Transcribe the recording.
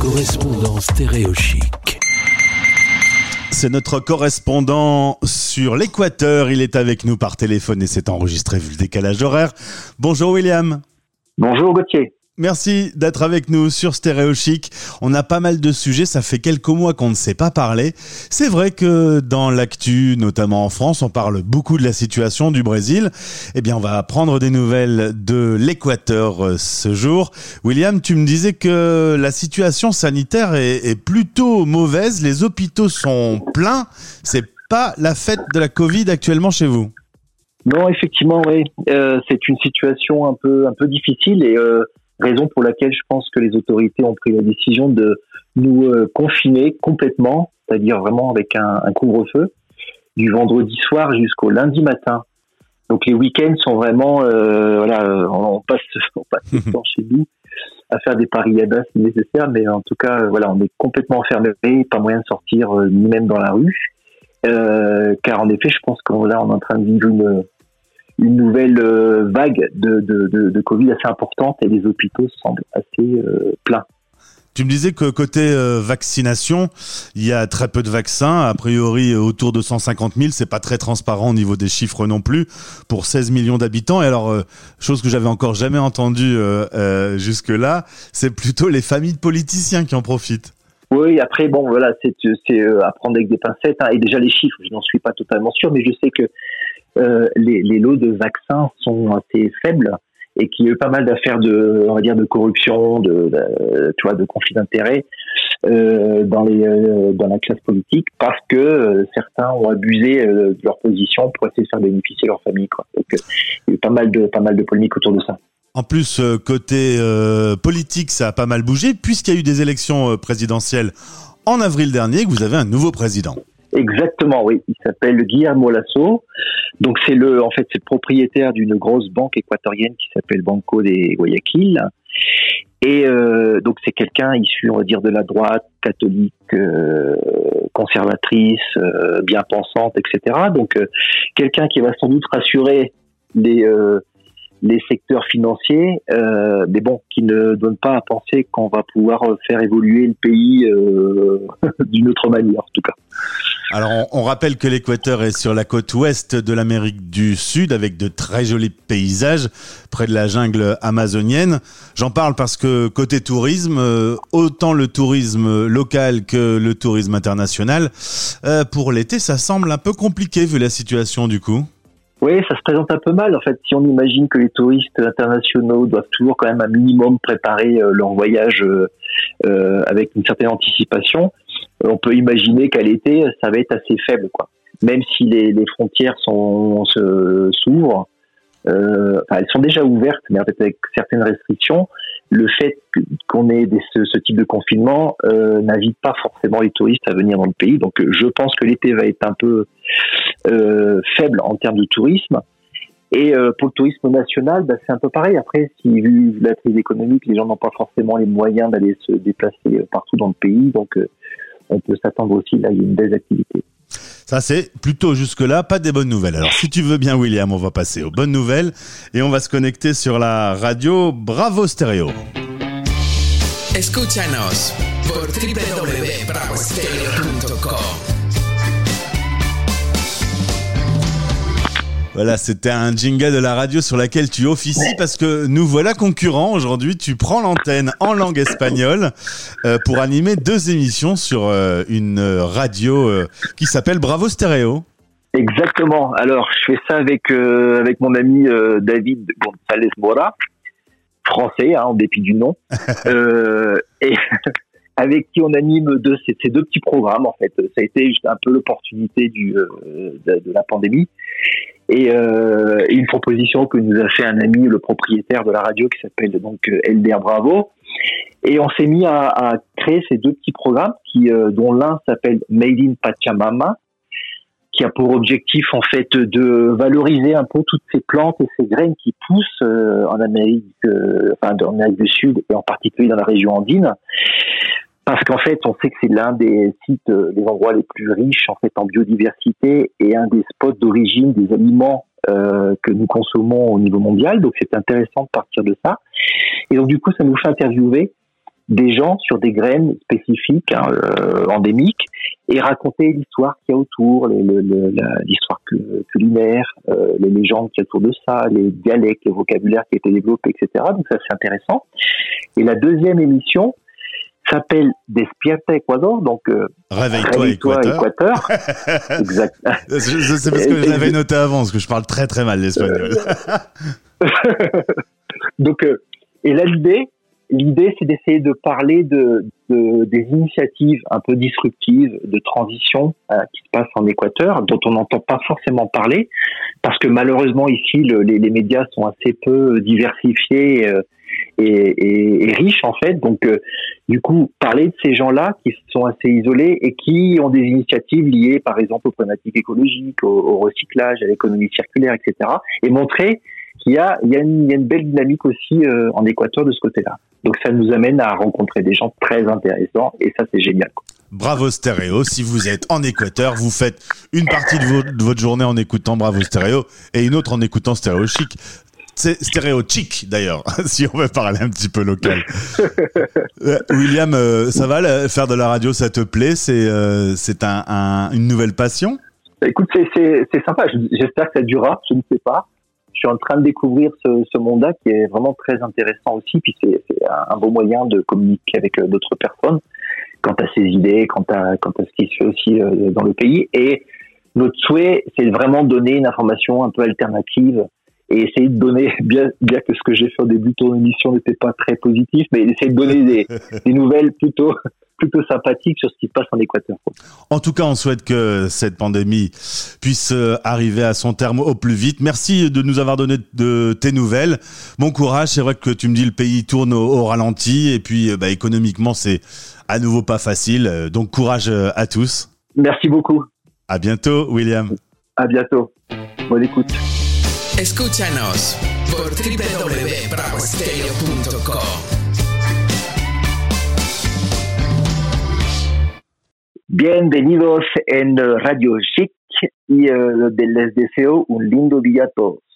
correspondant stéréochic. C'est notre correspondant sur l'équateur. Il est avec nous par téléphone et s'est enregistré vu le décalage horaire. Bonjour William. Bonjour Gauthier. Merci d'être avec nous sur Stéréo Chic. On a pas mal de sujets, ça fait quelques mois qu'on ne sait pas parler. C'est vrai que dans l'actu, notamment en France, on parle beaucoup de la situation du Brésil. Eh bien, on va prendre des nouvelles de l'Équateur euh, ce jour. William, tu me disais que la situation sanitaire est, plutôt mauvaise, les hôpitaux sont pleins. C'est pas la fête de la Covid actuellement chez vous? Non, effectivement, oui. Euh, c'est une situation un peu un peu difficile et euh, raison pour laquelle je pense que les autorités ont pris la décision de nous euh, confiner complètement, c'est-à-dire vraiment avec un, un couvre-feu, du vendredi soir jusqu'au lundi matin. Donc les week-ends sont vraiment, euh, voilà, on passe, on passe le temps chez nous à faire des paris à bas si nécessaire, mais en tout cas, voilà, on est complètement enfermé, pas moyen de sortir euh, ni même dans la rue, euh, car en effet, je pense qu'on là, on est en train de vivre une une nouvelle euh, vague de, de, de, Covid assez importante et les hôpitaux semblent assez euh, pleins. Tu me disais que côté euh, vaccination, il y a très peu de vaccins, a priori autour de 150 000, c'est pas très transparent au niveau des chiffres non plus, pour 16 millions d'habitants. Et alors, chose que j'avais encore jamais entendue jusque-là, c'est plutôt les familles de politiciens qui en profitent. Oui, après, bon, voilà, c'est à prendre avec des pincettes. Hein. Et déjà, les chiffres, je n'en suis pas totalement sûr, mais je sais que les, les, lots de vaccins sont assez faibles et qu'il y a eu pas mal d'affaires de, on va dire, de corruption, de, de tu vois, de conflit d'intérêts euh, dans euh, dans la classe politique parce que euh, certains ont abusé de leur position pour essayer de faire bénéficier leur famille. Quoi. Donc, il y a eu pas mal de pas mal de polémiques autour de ça. En plus, côté politique, ça a pas mal bougé puisqu'il y a eu des élections présidentielles en avril dernier. Que vous avez un nouveau président. Exactement, oui. Il s'appelle Guillermo Lasso. Donc c'est le, en fait, c'est le propriétaire d'une grosse banque équatorienne qui s'appelle Banco de Guayaquil. Et euh, donc c'est quelqu'un issu, on va dire, de la droite, catholique, euh, conservatrice, euh, bien pensante, etc. Donc euh, quelqu'un qui va sans doute rassurer les les secteurs financiers, euh, mais bon, qui ne donnent pas à penser qu'on va pouvoir faire évoluer le pays euh, d'une autre manière, en tout cas. Alors, on, rappelle que l'Équateur est sur la côte ouest de l'Amérique du Sud, avec de très jolis paysages près de la jungle amazonienne. J'en parle parce que côté tourisme, euh, autant le tourisme local que le tourisme international, euh, pour l'été, ça semble un peu compliqué vu la situation du coup. Oui, ça se présente un peu mal. En fait, si on imagine que les touristes internationaux doivent toujours quand même un minimum préparer euh, leur voyage euh, euh, avec une certaine anticipation, on peut imaginer qu'à l'été, ça va être assez faible, quoi. Même si les, les frontières sont s'ouvrent, euh, elles sont déjà ouvertes, mais avec certaines restrictions le fait qu'on ait ce, type de confinement euh, n'invite pas forcément les touristes à venir dans le pays. Donc je pense que l'été va être un peu euh, faible en termes de tourisme. Et euh, pour le tourisme national, bah, c'est un peu pareil. Après, si vu la crise économique, les gens n'ont pas forcément les moyens d'aller se déplacer partout dans le pays, donc on peut s'attendre aussi là il y a une baisse d'activité. Ça, c'est plutôt jusque-là pas des bonnes nouvelles. Alors, si tu veux bien, William, on va passer aux bonnes nouvelles et on va se connecter sur la radio Bravo Stereo. Escúchanos por www.bravostereo.com Voilà, c'était un jingle de la radio sur laquelle tu officies parce que nous voilà concurrents. Aujourd'hui, tu prends l'antenne en langue espagnole euh, pour animer deux émissions sur euh, une radio euh, qui s'appelle Bravo Stereo. Exactement. Alors, je fais ça avec avec mon ami David González Mora, français, hein, en dépit du nom, et avec qui on anime deux, ces, deux petits programmes. En fait, ça a été un peu l'opportunité du de, de la pandémie et euh, une proposition que nous a fait un ami, le propriétaire de la radio, qui s'appelle donc Elder Bravo. Et on s'est mis à, créer ces deux petits programmes, euh, dont l'un s'appelle Made in Pachamama, qui a pour objectif en fait de valoriser un peu toutes ces plantes et ces graines qui poussent euh, en Amérique, enfin en Amérique du Sud et en particulier dans la région andine, parce qu'en fait, on sait que c'est l'un des sites, euh, des endroits les plus riches en fait en biodiversité et un des spots d'origine des aliments euh, que nous consommons au niveau mondial. Donc, c'est intéressant de partir de ça. Et donc, du coup, ça nous fait interviewer des gens sur des graines spécifiques, hein, euh, endémiques, et raconter l'histoire qu'il y a autour, l'histoire culinaire, euh, les légendes qu'il y a autour de ça, les dialectes, les vocabulaires qui ont été développés, etc. Donc ça c'est intéressant. Et la deuxième émission s'appelle Despierta Ecuador, donc euh, Réveille-toi Équateur. exact. C'est parce que je l'avais noté avant, parce que je parle très très mal l'espagnol. donc, et là l'idée, L'idée, c'est d'essayer de parler de, de, des initiatives un peu disruptives de transition euh, qui se passent en Équateur, dont on n'entend pas forcément parler, parce que malheureusement ici, le, les, les, médias sont assez peu diversifiés euh, et, riches en fait. Donc, euh, du coup, parler de ces gens-là qui sont assez isolés et qui ont des initiatives liées, par exemple, aux problématiques écologiques, au, recyclage, à l'économie circulaire, etc., et montrer qu'il y a, une, belle dynamique aussi en Équateur de ce côté-là. Donc ça nous amène à rencontrer des gens très intéressants et ça c'est génial. Bravo Stéréo, si vous êtes en Équateur, vous faites une partie de, votre journée en écoutant Bravo Stéréo et une autre en écoutant Stéréo Chic. C'est stéréo chic d'ailleurs, si on veut parler un petit peu local. Euh, William, euh, ça va faire de la radio, ça te plaît? C'est euh, un, une nouvelle passion? Écoute, c'est sympa. J'espère que ça durera. Je ne sais pas je suis en train de découvrir ce, monde-là qui est vraiment très intéressant aussi. Puis c'est un beau moyen de communiquer avec d'autres personnes quant à ses idées, quant à, quant à ce qui se fait aussi dans le pays. Et notre souhait, c'est vraiment donner une information un peu alternative et essayer de donner, bien, bien que ce que j'ai fait au début de ton émission n'était pas très positif, mais essayer de donner des, des nouvelles plutôt plutôt sympathique sur ce qui se passe en Équateur. En tout cas, on souhaite que cette pandémie puisse euh, arriver à son terme au plus vite. Merci de nous avoir donné de tes nouvelles. Bon courage. C'est vrai que tu me dis le pays tourne au, ralenti et puis euh, bah, économiquement c'est à nouveau pas facile. Euh, donc courage à tous. Merci beaucoup. À bientôt, William. À bientôt. Bonne écoute. Escúchanos por Bienvenidos en Radio Chic y uh, les deseo un lindo día a todos.